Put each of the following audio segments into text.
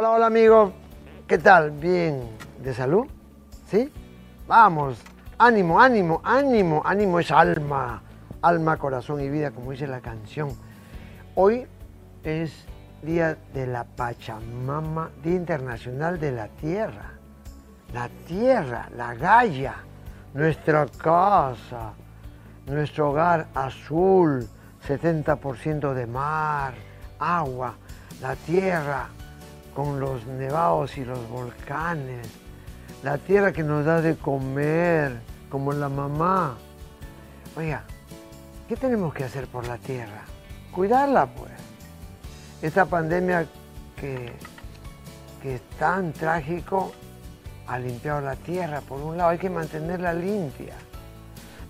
Hola, hola amigo. ¿Qué tal? ¿Bien? ¿De salud? ¿Sí? Vamos. Ánimo, ánimo, ánimo. Ánimo es alma. Alma, corazón y vida, como dice la canción. Hoy es Día de la Pachamama, Día Internacional de la Tierra. La Tierra, la Gaia, nuestra casa, nuestro hogar azul, 70% de mar, agua, la Tierra con los nevados y los volcanes, la Tierra que nos da de comer, como la mamá. Oiga, ¿qué tenemos que hacer por la Tierra? Cuidarla, pues esta pandemia que, que es tan trágico ha limpiado la tierra. Por un lado hay que mantenerla limpia,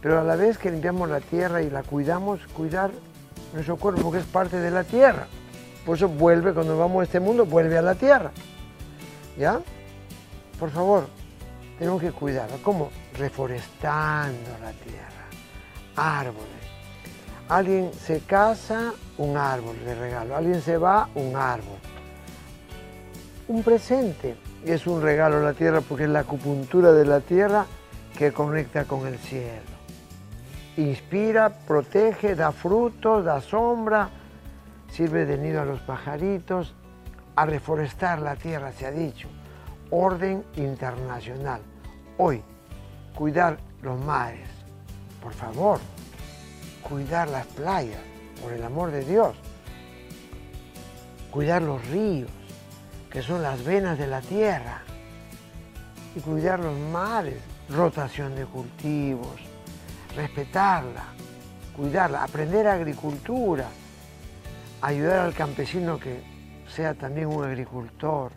pero a la vez que limpiamos la tierra y la cuidamos, cuidar nuestro cuerpo que es parte de la tierra. Por eso vuelve, cuando vamos a este mundo, vuelve a la tierra. ¿Ya? Por favor, tenemos que cuidarla. ¿Cómo? Reforestando la tierra. Árboles Alguien se casa, un árbol de regalo. Alguien se va, un árbol. Un presente es un regalo a la tierra porque es la acupuntura de la tierra que conecta con el cielo. Inspira, protege, da frutos, da sombra, sirve de nido a los pajaritos, a reforestar la tierra, se ha dicho. Orden internacional. Hoy, cuidar los mares. Por favor, cuidar las playas, por el amor de Dios. Cuidar los ríos, que son las venas de la tierra. Y cuidar los mares, rotación de cultivos, respetarla, cuidarla, aprender agricultura, ayudar al campesino que sea también un agricultor,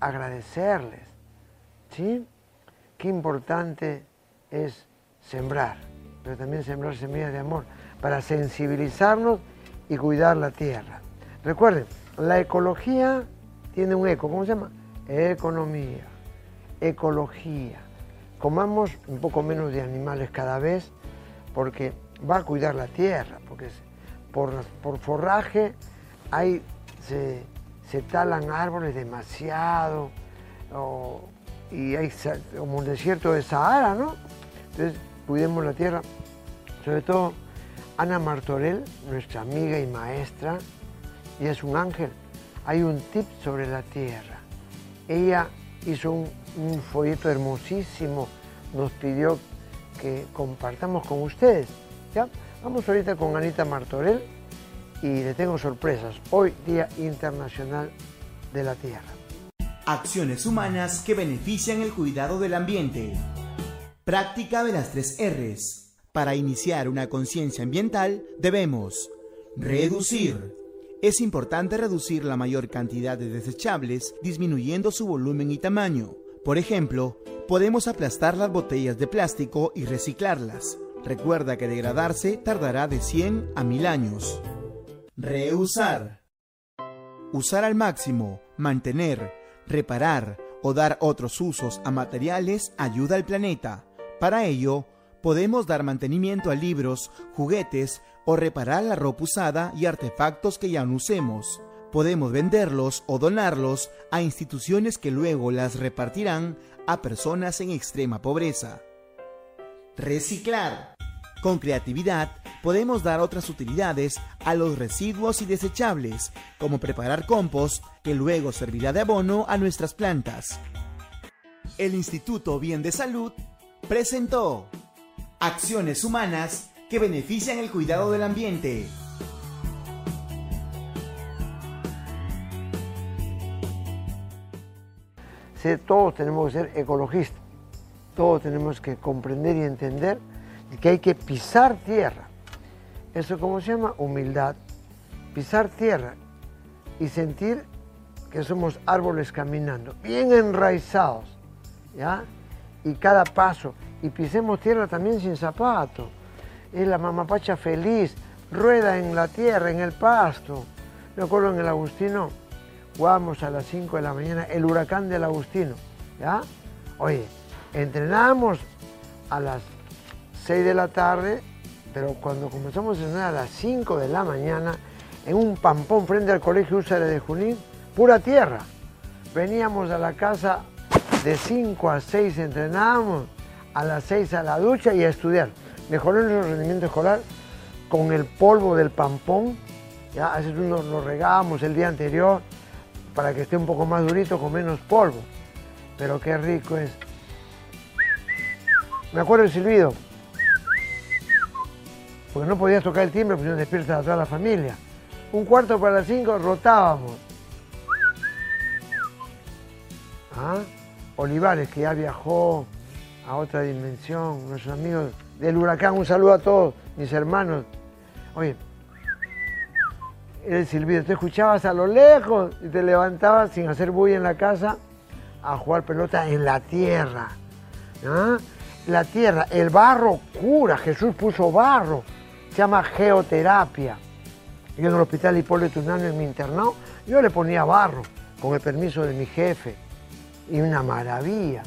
agradecerles. ¿Sí? Qué importante es sembrar pero también sembrar semillas de amor para sensibilizarnos y cuidar la tierra. Recuerden, la ecología tiene un eco, ¿cómo se llama? Economía, ecología. Comamos un poco menos de animales cada vez porque va a cuidar la tierra, porque por, por forraje hay, se, talan árboles demasiado y hay como un desierto de Sahara, ¿no? Entonces, cuidemos la tierra. Sobre todo Ana Martorell, nuestra amiga y maestra, y es un ángel. Hay un tip sobre la tierra. Ella hizo un, folleto hermosísimo, nos pidió que compartamos con ustedes. ¿ya? Vamos ahorita con Anita Martorell y le tengo sorpresas. Hoy, Día Internacional de la Tierra. Acciones humanas que benefician el cuidado del ambiente. Práctica de las tres R's. Para iniciar una conciencia ambiental debemos reducir. Es importante reducir la mayor cantidad de desechables disminuyendo su volumen y tamaño. Por ejemplo, podemos aplastar las botellas de plástico y reciclarlas. Recuerda que degradarse tardará de 100 a 1000 años. Reusar. Usar al máximo, mantener, reparar o dar otros usos a materiales ayuda al planeta. Para ello, podemos dar mantenimiento a libros, juguetes o reparar la ropa usada y artefactos que ya usemos. Podemos venderlos o donarlos a instituciones que luego las repartirán a personas en extrema pobreza. Reciclar. Con creatividad podemos dar otras utilidades a los residuos y desechables, como preparar compost que luego servirá de abono a nuestras plantas. El Instituto Bien de Salud presentó Acciones Humanas que benefician el cuidado del ambiente. todos tenemos que ser ecologistas, todos tenemos que comprender y entender que hay que pisar tierra. Eso cómo se llama humildad, pisar tierra y sentir que somos árboles caminando, bien enraizados, ¿ya? y cada paso. Y pisemos tierra también sin zapato. Es la mamapacha feliz, rueda en la tierra, en el pasto. Me acuerdo en el Agustino, jugamos a las 5 de la mañana, el huracán del Agustino. ¿Ya? Oye, entrenamos a las 6 de la tarde, pero cuando comenzamos a entrenar a las 5 de la mañana, en un pampón frente al colegio Úsara de Junín, pura tierra. veníamos a la casa de 5 a 6 entrenábamos, a las 6 a la ducha y a estudiar. Mejoró nuestro rendimiento escolar con el polvo del pampón, ya a veces lo regábamos el día anterior para que esté un poco más durito con menos polvo. Pero qué rico es. Me acuerdo el silbido, porque no podías tocar el timbre porque no despierta a toda la familia. Un cuarto para las cinco rotábamos. ¿Ah? Olivares, que ya viajó a otra dimensión, nuestros amigos del huracán, un saludo a todos mis hermanos. Oye, el silbido, te escuchabas a lo lejos y te levantabas sin hacer bulla en la casa a jugar pelota en la tierra. ¿Ah? La tierra, el barro cura, Jesús puso barro, se llama geoterapia. Yo en el hospital Hipólito Unánime en mi internado, yo le ponía barro, con el permiso de mi jefe y una maravilla.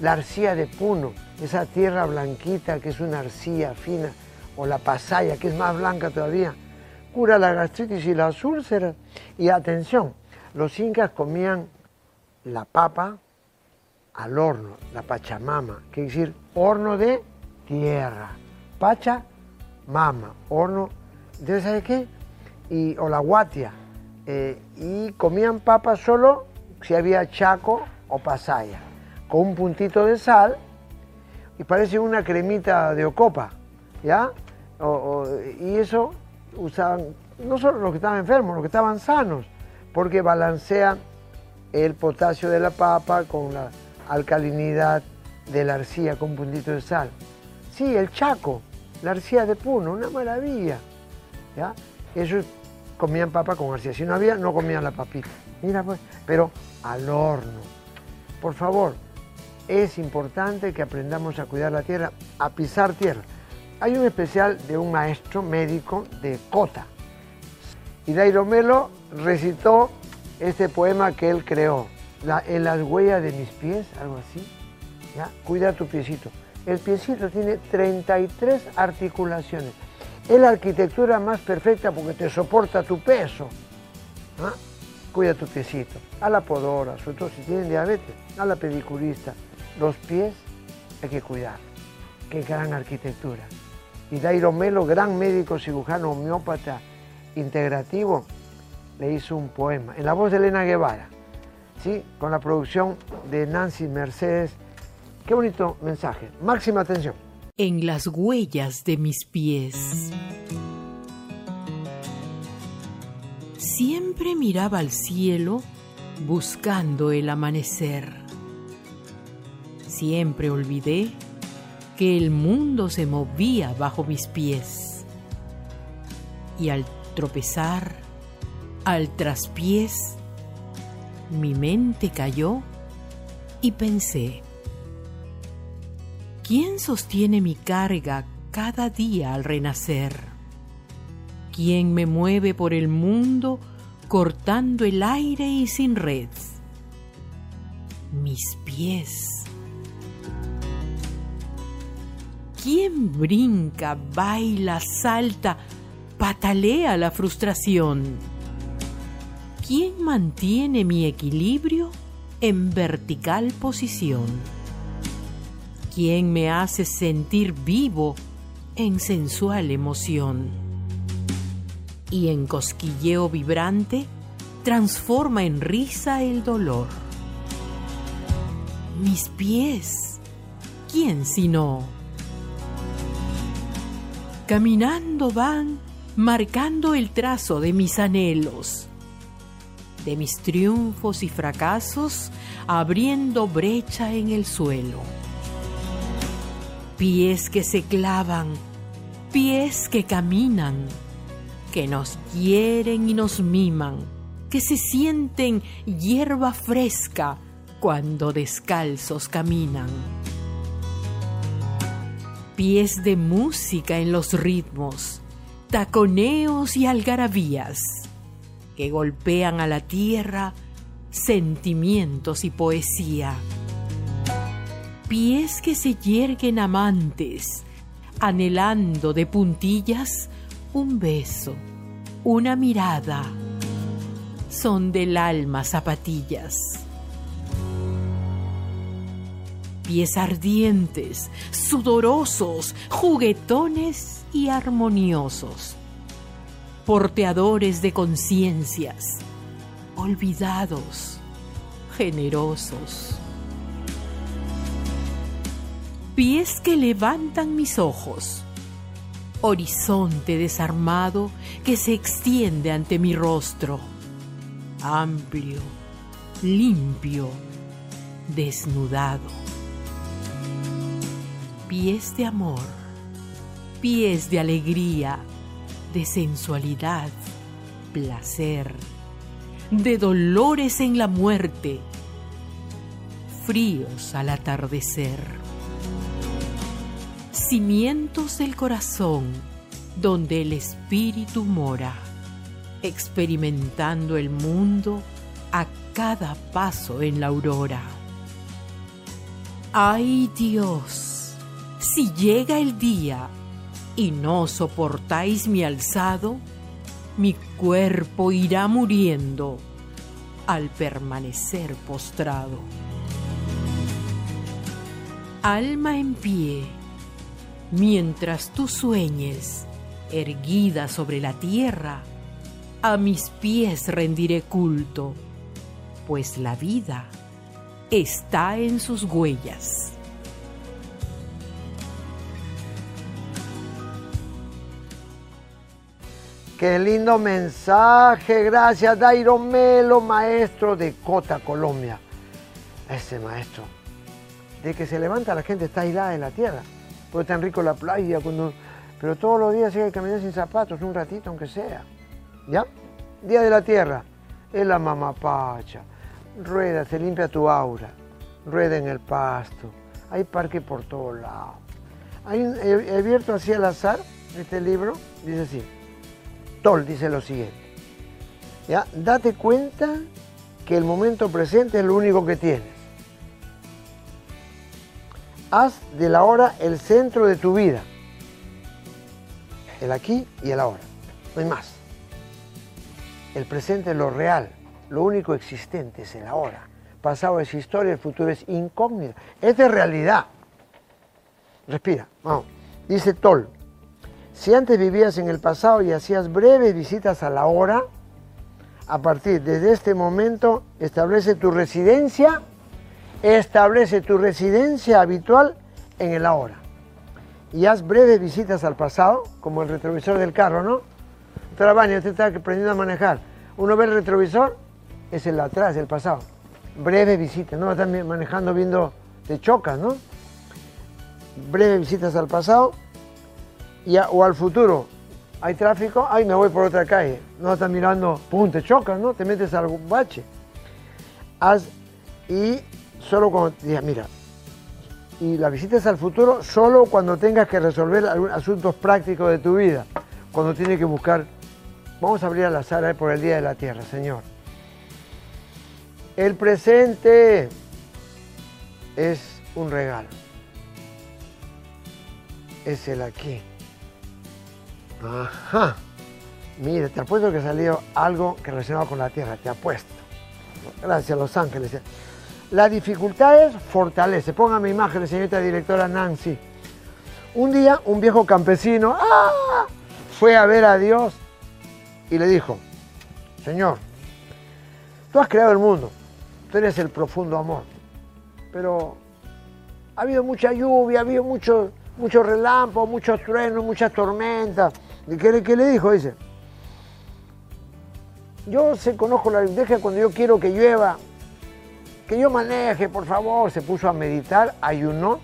La arcilla de Puno, esa tierra blanquita que es una arcilla fina, o la pasaya que es más blanca todavía, cura la gastritis y las úlceras. Y atención, los incas comían la papa al horno, la pachamama, que es decir, horno de tierra. Pacha, mama, horno. Entonces, ¿sabe qué? Y, o la guatia. Eh, y comían papa solo si había chaco o pasaya, con un puntito de sal y parece una cremita de ocopa, ¿ya? y eso usaban no solo los que estaban enfermos, los que estaban sanos, porque balancea el potasio de la papa con la alcalinidad de la arcilla con un puntito de sal. Sí, el chaco, la arcilla de puno, una maravilla. ¿ya? Ellos comían papa con arcilla. Si no había, no comían la papita. Mira pues, pero al horno por favor, es importante que aprendamos a cuidar la tierra, a pisar tierra. Hay un especial de un maestro médico de Cota. Y Dairo Melo recitó este poema que él creó, En las huellas de mis pies, algo así. ¿ya? Cuida tu piecito. El piecito tiene 33 articulaciones. Es la arquitectura más perfecta porque te soporta tu peso. cuida tu piecito, a la podora, sobre todo si tienen diabetes, a la pedicurista. Los pies hay que cuidar. Qué gran arquitectura. Y Dairo Melo, gran médico cirujano homeópata integrativo, le hizo un poema en la voz de Elena Guevara, ¿sí? con la producción de Nancy Mercedes. Qué bonito mensaje. Máxima atención. En las huellas de mis pies. Siempre miraba al cielo buscando el amanecer. Siempre olvidé que el mundo se movía bajo mis pies. Y al tropezar, al traspiés, mi mente cayó y pensé, ¿quién sostiene mi carga cada día al renacer? ¿Quién me mueve por el mundo cortando el aire y sin red? Mis pies. ¿Quién brinca, baila, salta, patalea la frustración? ¿Quién mantiene mi equilibrio en vertical posición? ¿Quién me hace sentir vivo en sensual emoción? y en cosquilleo vibrante transforma en risa el dolor. Mis pies, ¿quién sino? Caminando van marcando el trazo de mis anhelos, de mis triunfos y fracasos, abriendo brecha en el suelo. Pies que se clavan, pies que caminan, que nos quieren y nos miman, que se sienten hierba fresca cuando descalzos caminan. Pies de música en los ritmos, taconeos y algarabías, que golpean a la tierra sentimientos y poesía. Pies que se yerguen amantes, anhelando de puntillas un beso, una mirada. Son del alma zapatillas pies ardientes, sudorosos, juguetones y armoniosos, porteadores de conciencias, olvidados, generosos. Pies que levantan mis ojos, horizonte desarmado que se extiende ante mi rostro, amplio, limpio, desnudado. Pies de amor, pies de alegría, de sensualidad, placer, de dolores en la muerte, fríos al atardecer. Cimientos del corazón donde el espíritu mora, experimentando el mundo a cada paso en la aurora. ¡Ay Dios! Si llega el día y no soportáis mi alzado, mi cuerpo irá muriendo al permanecer postrado. Alma en pie, mientras tú sueñes, erguida sobre la tierra, a mis pies rendiré culto pues la vida está en sus huellas. Qué lindo mensaje, gracias Dairo Melo, maestro de Cota, Colombia. Ese maestro, de que se levanta la gente está aislada en la tierra, porque tan rico la playa, cuando... pero todos los días hay que caminar sin zapatos, un ratito aunque sea. ¿Ya? Día de la tierra, es la mamapacha rueda, se limpia tu aura, rueda en el pasto, hay parque por todos lados. Hay he abierto así al azar este libro, dice así, Tol dice lo siguiente, ¿ya? date cuenta que el momento presente es lo único que tienes. Haz de la hora el centro de tu vida, el aquí y el ahora, no hay más. El presente es lo real, lo único existente es el ahora. Pasado es historia, el futuro es incógnito. Es de realidad. Respira, vamos. Dice Tol, si antes vivías en el pasado y hacías breves visitas a la hora, a partir de este momento establece tu residencia, establece tu residencia habitual en el ahora. Y haz breves visitas al pasado, como el retrovisor del carro, ¿no? Baña, usted está aprendiendo a manejar. Uno ve el retrovisor es el atrás, el pasado. Breve visita, no están manejando viendo, te chocas, ¿no? Breve visitas al pasado o al futuro. Hay tráfico, ay, me voy por otra calle. No estás mirando, pum, te chocas, ¿no? Te metes al bache. Haz, y solo cuando, mira, y la visitas al futuro solo cuando tengas que resolver asuntos prácticos de tu vida. Cuando tienes que buscar, vamos a abrir a la sala por el Día de la Tierra, Señor el presente es un regalo. Es el aquí. Ajá. Mira, te apuesto que salió algo que relacionado con la tierra, te apuesto. Gracias, Los Ángeles. La dificultad es fortalece. Póngame imágenes, señorita directora Nancy. Un día, un viejo campesino ¡ah! fue a ver a Dios y le dijo, Señor, tú has creado el mundo, tú eres el profundo amor. Pero ha habido mucha lluvia, ha habido muchos mucho relámpagos, muchos truenos, muchas tormentas. ¿Qué, ¿Qué, le dijo? Dice, yo se conozco la deja cuando yo quiero que llueva, que yo maneje, por favor. Se puso a meditar, ayunó.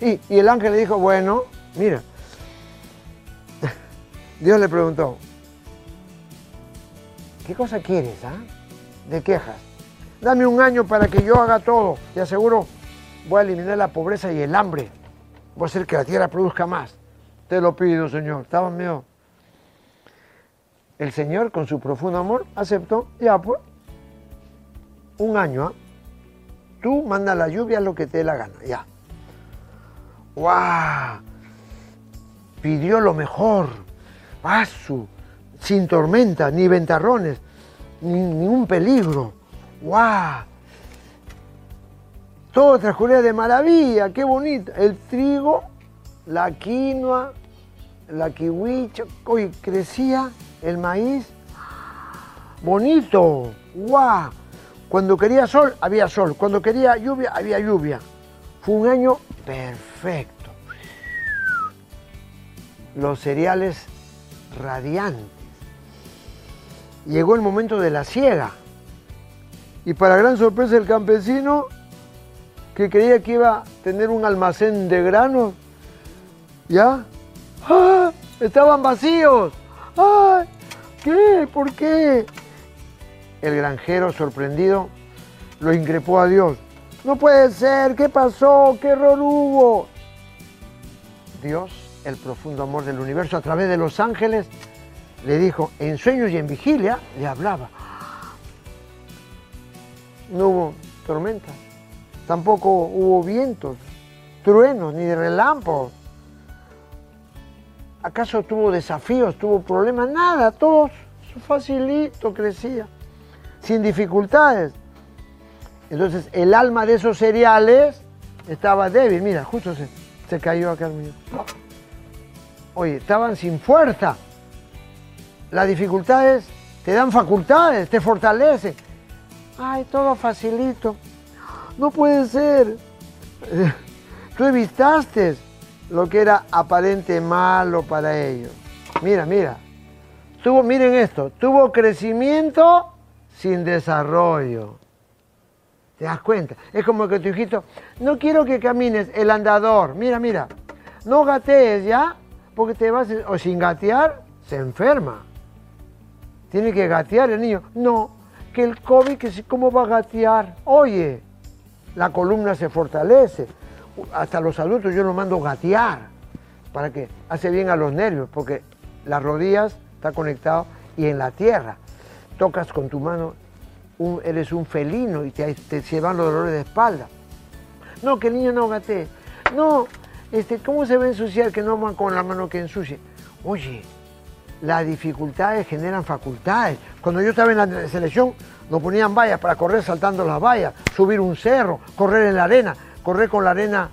Y, el ángel le dijo, bueno, mira, Dios le preguntó, ¿qué cosa quieres? Ah? De quejas. Dame un año para que yo haga todo. Te aseguro, voy a eliminar la pobreza y el hambre. Voy a hacer que la tierra produzca más. Te lo pido, Señor. Estaba medio. El Señor, con su profundo amor, aceptó. Ya, pues. Un año, ¿ah? Tú manda la lluvia lo que te dé la gana. Ya. ¡Wow! Pidió lo mejor. Paso. Sin tormenta, ni ventarrones, ni ningún peligro ¡Guau! Todo transcurría de maravilla, qué bonito. El trigo, la quinoa, la kiwicha, hoy crecía el maíz. Bonito, guau. Cuando quería sol, había sol. Cuando quería lluvia, había lluvia. Fue un año perfecto. Los cereales radiantes. Llegó el momento de la siega. Y para gran sorpresa del campesino, que creía que iba a tener un almacén de granos, ¿ya? ¡Ah! Estaban vacíos. ¡Ay! ¿Qué? ¿Por qué? El granjero, sorprendido, lo increpó a Dios. No puede ser, ¿qué pasó? ¿Qué error hubo? Dios, el profundo amor del universo, a través de los ángeles, le dijo, en sueños y en vigilia, le hablaba. No hubo tormenta, tampoco hubo vientos, truenos, ni relámpagos. ¿Acaso tuvo desafíos, tuvo problemas? Nada, todo facilito crecía, sin dificultades. Entonces el alma de esos cereales estaba débil. Mira, justo se, se cayó acá el mío. Oye, estaban sin fuerza. Las dificultades te dan facultades, te fortalecen. Ay, todo facilito. No puede ser. Tú evitaste lo que era aparente malo para ellos. Mira, mira. Tuvo, miren esto, tuvo crecimiento sin desarrollo. ¿Te das cuenta? Es como que tu hijito, no quiero que camines el andador. Mira, mira. No gatees ya, porque te vas, o sin gatear, se enferma. Tiene que gatear el niño. No, que el COVID, que ¿cómo va a gatear? Oye, la columna se fortalece. Hasta los adultos yo lo mando gatear para que hace bien a los nervios, porque las rodillas está conectado y en la tierra tocas con tu mano, eres un felino y te, llevan los dolores de espalda. No, que el niño no gatee. No, este, ¿cómo se va a ensuciar que no van con la mano que ensucie? Oye, las dificultades generan facultades. Cuando yo estaba en la selección, nos ponían vallas para correr saltando las vallas, subir un cerro, correr en la arena correr con la arena,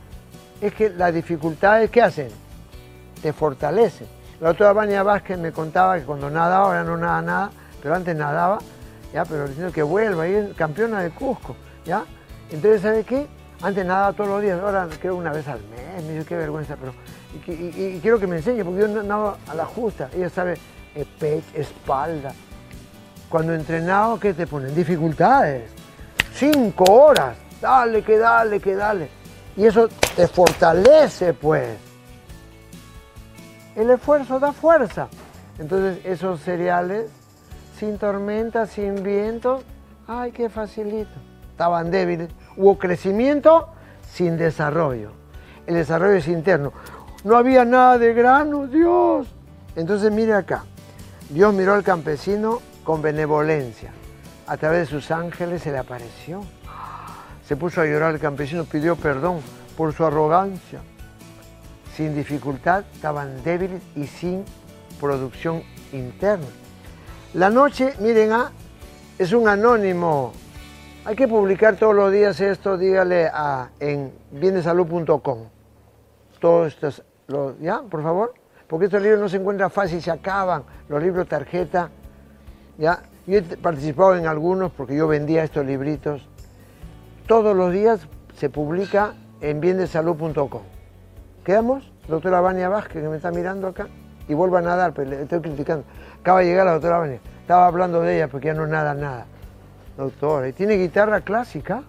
es que las dificultades, ¿qué hacen? Te fortalecen. La doctora Vania Vázquez me contaba que cuando nadaba, ahora no nada nada, pero antes nadaba, ya, pero diciendo que vuelva, y campeona de Cusco, ¿ya? Entonces, ¿sabe qué? Antes nadaba todos los días, ahora creo una vez al mes, me dice, qué vergüenza, pero... Y, quiero que me enseñe, porque yo nado a la justa, ella sabe eh, espalda. Cuando entrenado, ¿qué te ponen? Dificultades. Cinco horas dale, que dale, que dale. Y eso te fortalece, pues. El esfuerzo da fuerza. Entonces esos cereales, sin tormenta, sin viento, ay, qué facilito. Estaban débiles. Hubo crecimiento sin desarrollo. El desarrollo es interno. No había nada de grano, Dios. Entonces mire acá. Dios miró al campesino con benevolencia. A través de sus ángeles se le apareció. Se puso a llorar el campesino, pidió perdón por su arrogancia. Sin dificultad, estaban débiles y sin producción interna. La noche, miren, ah, es un anónimo. Hay que publicar todos los días esto, dígale a, en bienesalud.com. Todos estos, ¿ya? Por favor. Porque estos libros no se encuentran fácil, se acaban. Los libros tarjeta, ¿ya? Yo he participado en algunos porque yo vendía estos libritos todos los días se publica en biendesalud.com. ¿Quedamos? Doctora Vania Vázquez, que me está mirando acá, y vuelvo a nadar, pero le estoy criticando. Acaba de llegar la doctora Vania. Estaba hablando de ella porque ya no nada nada. Doctora, ¿y tiene guitarra clásica?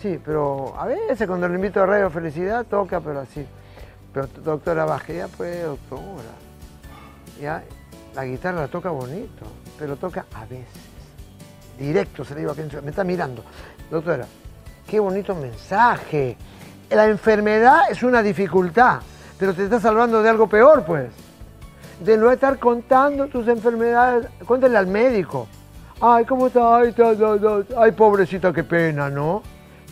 Sí, pero a veces cuando le invito a Radio Felicidad toca, pero así. Pero doctora ya pues, doctora. Ya, la guitarra la toca bonito, pero toca a veces. Directo se le digo a quien me está mirando. Doctora, Qué bonito mensaje. La enfermedad es una dificultad, pero te está salvando de algo peor, pues. De no estar contando tus enfermedades, cuéntale al médico. Ay, ¿cómo está? Ay, ay, pobrecita, qué pena, ¿no?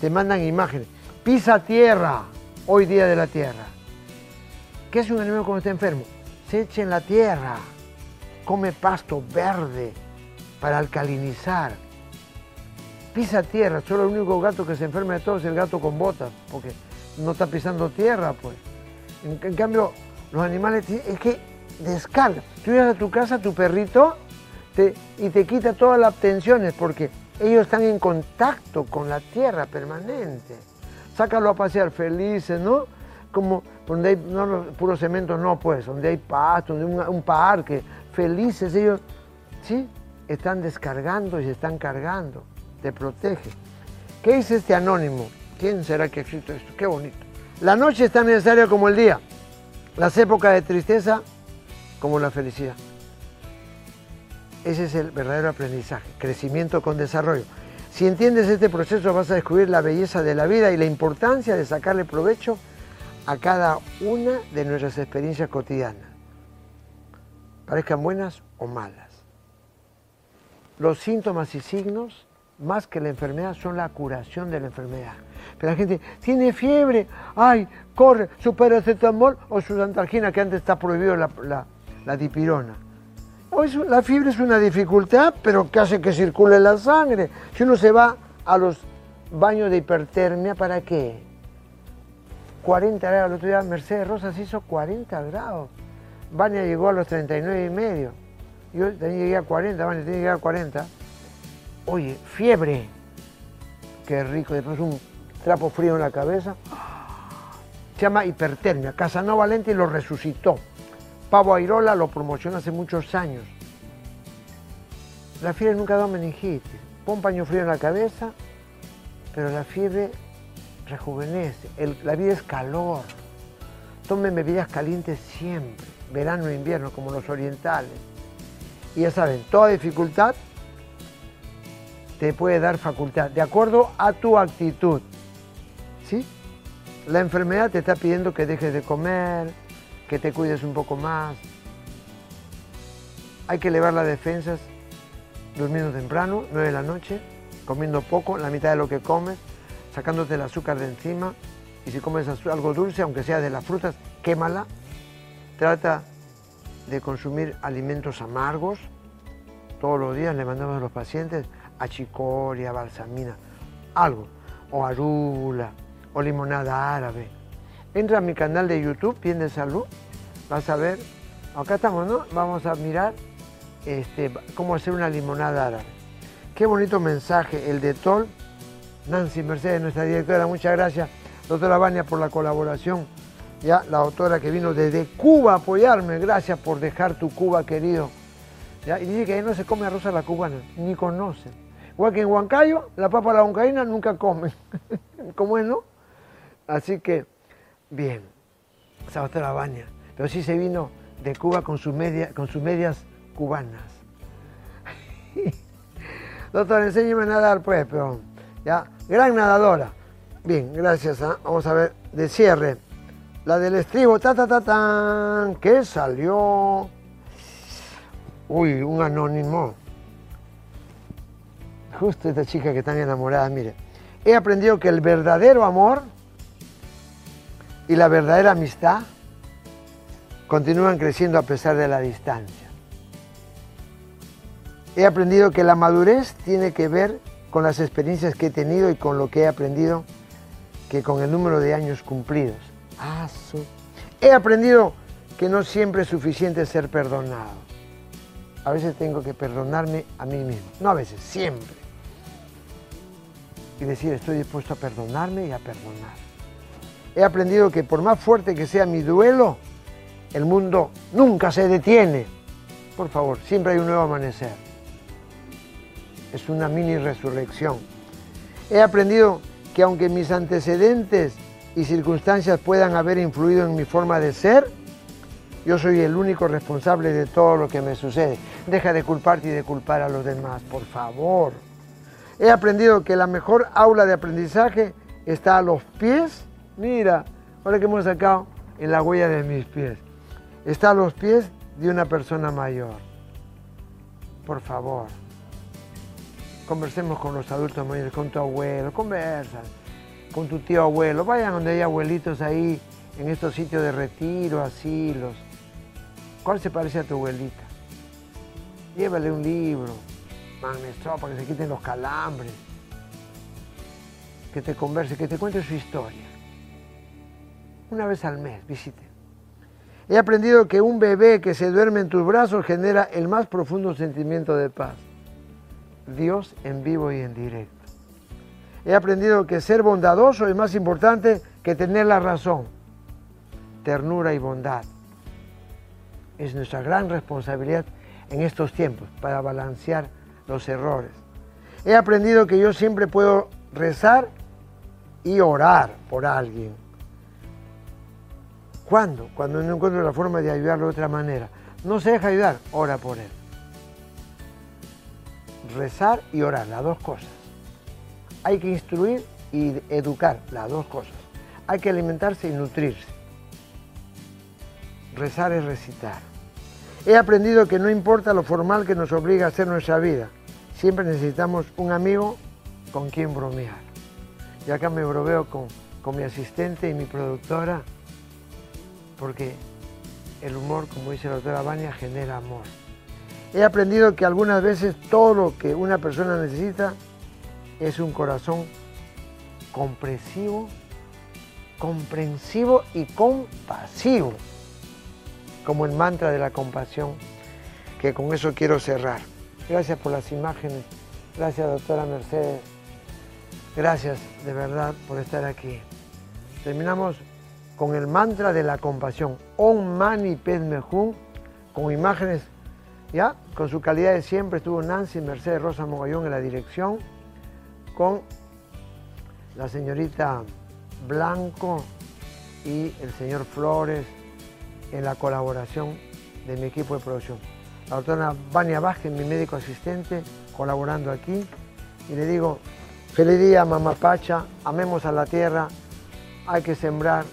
Te mandan imágenes. Pisa tierra, hoy día de la tierra. ¿Qué hace un animal cuando está enfermo? Se echa en la tierra, come pasto verde para alcalinizar pisa tierra. Solo el único gato que se enferma de todo es el gato con botas, porque no está pisando tierra, pues. En, cambio, los animales es que descarga. Tú llegas a tu casa, tu perrito, y te quita todas las tensiones, porque ellos están en contacto con la tierra permanente. Sácalo a pasear felices, ¿no? Como donde hay no, puro cemento, no, pues, donde hay pasto, donde un, un parque, felices ellos, ¿sí? Están descargando y se están cargando, te protege. ¿Qué dice este anónimo? ¿Quién será que ha escrito esto? Qué bonito. La noche es tan necesaria como el día, las épocas de tristeza como la felicidad. Ese es el verdadero aprendizaje, crecimiento con desarrollo. Si entiendes este proceso vas a descubrir la belleza de la vida y la importancia de sacarle provecho a cada una de nuestras experiencias cotidianas, parezcan buenas o malas. Los síntomas y signos, más que la enfermedad, son la curación de la enfermedad. Pero la gente tiene fiebre, ay, corre, su paracetamol o su antalgina, que antes está prohibido la, la dipirona la fiebre es una dificultad, pero que hace que circule la sangre. Si uno se va a los baños de hipertermia, ¿para qué? 40 grados. El otro día Mercedes Rosas hizo 40 grados. Vania llegó a los 39 y medio. Yo también llegué a 40, Vania tenía que llegar a 40. Oye, fiebre. Qué rico. Después un trapo frío en la cabeza. Se llama hipertermia. Casanova Valente lo resucitó. Pavo Airola lo promociona hace muchos años. La fiebre nunca da meningitis. Pon paño frío en la cabeza, pero la fiebre rejuvenece. la vida es calor. Tomen bebidas calientes siempre, verano e invierno, como los orientales. Y ya saben, toda dificultad te puede dar facultad, de acuerdo a tu actitud. ¿Sí? La enfermedad te está pidiendo que dejes de comer, que te cuides un poco más. Hay que elevar las defensas durmiendo temprano, 9 de la noche, comiendo poco, la mitad de lo que comes, sacándote el azúcar de encima. Y si comes algo dulce, aunque sea de las frutas, quémala. Trata de consumir alimentos amargos. Todos los días le mandamos a los pacientes achicoria, balsamina, algo, o arula, o limonada árabe Entra a mi canal de YouTube, Bien de Salud, vas a ver, acá estamos, ¿no? Vamos a mirar este, cómo hacer una limonada árabe. Qué bonito mensaje, el de Tol. Nancy Mercedes, nuestra directora, muchas gracias. Doctora Vania por la colaboración. Ya, la doctora que vino desde Cuba a apoyarme, gracias por dejar tu Cuba, querido. ¿Ya? Y dice que ahí no se come arroz a la cubana, ni conocen. Igual que en Huancayo, la papa a la huancaína nunca comen. ¿Cómo es, no? Así que Bien, esa la baña. Pero sí se vino de Cuba con, sus con sus medias cubanas. Doctor, enséñeme a nadar, pues, pero ya, gran nadadora. Bien, gracias. ¿ah? Vamos a ver, de cierre. La del estribo, ta, ta, ta, tan, ¿qué salió? Uy, un anónimo. Justo esta chica que está enamorada, mire. He aprendido que el verdadero amor y la verdadera amistad continúan creciendo a pesar de la distancia. He aprendido que la madurez tiene que ver con las experiencias que he tenido y con lo que he aprendido que con el número de años cumplidos. Ah, he aprendido que no siempre es suficiente ser perdonado. A veces tengo que perdonarme a mí mismo. No a veces, siempre. Y decir, estoy dispuesto a perdonarme y a perdonar he aprendido que por más fuerte que sea mi duelo, el mundo nunca se detiene. Por favor, siempre hay un nuevo amanecer. Es una mini resurrección. He aprendido que aunque mis antecedentes y circunstancias puedan haber influido en mi forma de ser, yo soy el único responsable de todo lo que me sucede. Deja de culparte y de culpar a los demás, por favor. He aprendido que la mejor aula de aprendizaje está a los pies Mira, ahora que hemos sacado en la huella de mis pies. Está a los pies de una persona mayor. Por favor, conversemos con los adultos mayores, con tu abuelo, conversa, con tu tío abuelo. Vayan donde hay abuelitos ahí, en estos sitios de retiro, asilos. ¿Cuál se parece a tu abuelita? Llévale un libro, maestro, para que se quiten los calambres. que te converse, que te cuente su historia. Una vez al mes, visite. He aprendido que un bebé que se duerme en tus brazos genera el más profundo sentimiento de paz. Dios en vivo y en directo. He aprendido que ser bondadoso es más importante que tener la razón. Ternura y bondad. Es nuestra gran responsabilidad en estos tiempos para balancear los errores. He aprendido que yo siempre puedo rezar y orar por alguien ¿Cuándo? Cuando no encuentro la forma de ayudarlo de otra manera. No se deja ayudar, ora por él. Rezar y orar, las dos cosas. Hay que instruir y educar, las dos cosas. Hay que alimentarse y nutrirse. Rezar es recitar. He aprendido que no importa lo formal que nos obliga a hacer nuestra vida, siempre necesitamos un amigo con quien bromear. Y acá me bromeo con, con mi asistente y mi productora, porque el humor, como dice la doctora Vania, genera amor. He aprendido que algunas veces todo lo que una persona necesita es un corazón comprensivo, comprensivo y compasivo, como el mantra de la compasión, que con eso quiero cerrar. Gracias por las imágenes, gracias doctora Mercedes, gracias de verdad por estar aquí. Terminamos con el mantra de la compasión, Om Mani Padme Hum, con imágenes, ya, con su calidad de siempre estuvo Nancy Mercedes Rosa Mogallón en la dirección, con la señorita Blanco y el señor Flores en la colaboración de mi equipo de producción. La doctora Vania Vázquez, mi médico asistente, colaborando aquí. Y le digo, feliz día, mamá Pacha, amemos a la tierra, hay que sembrar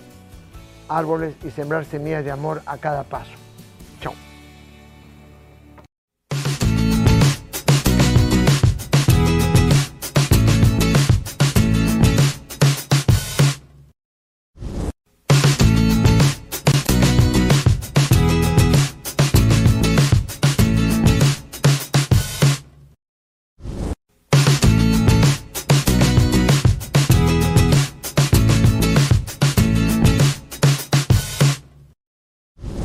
árboles y sembrar semillas de amor a cada paso.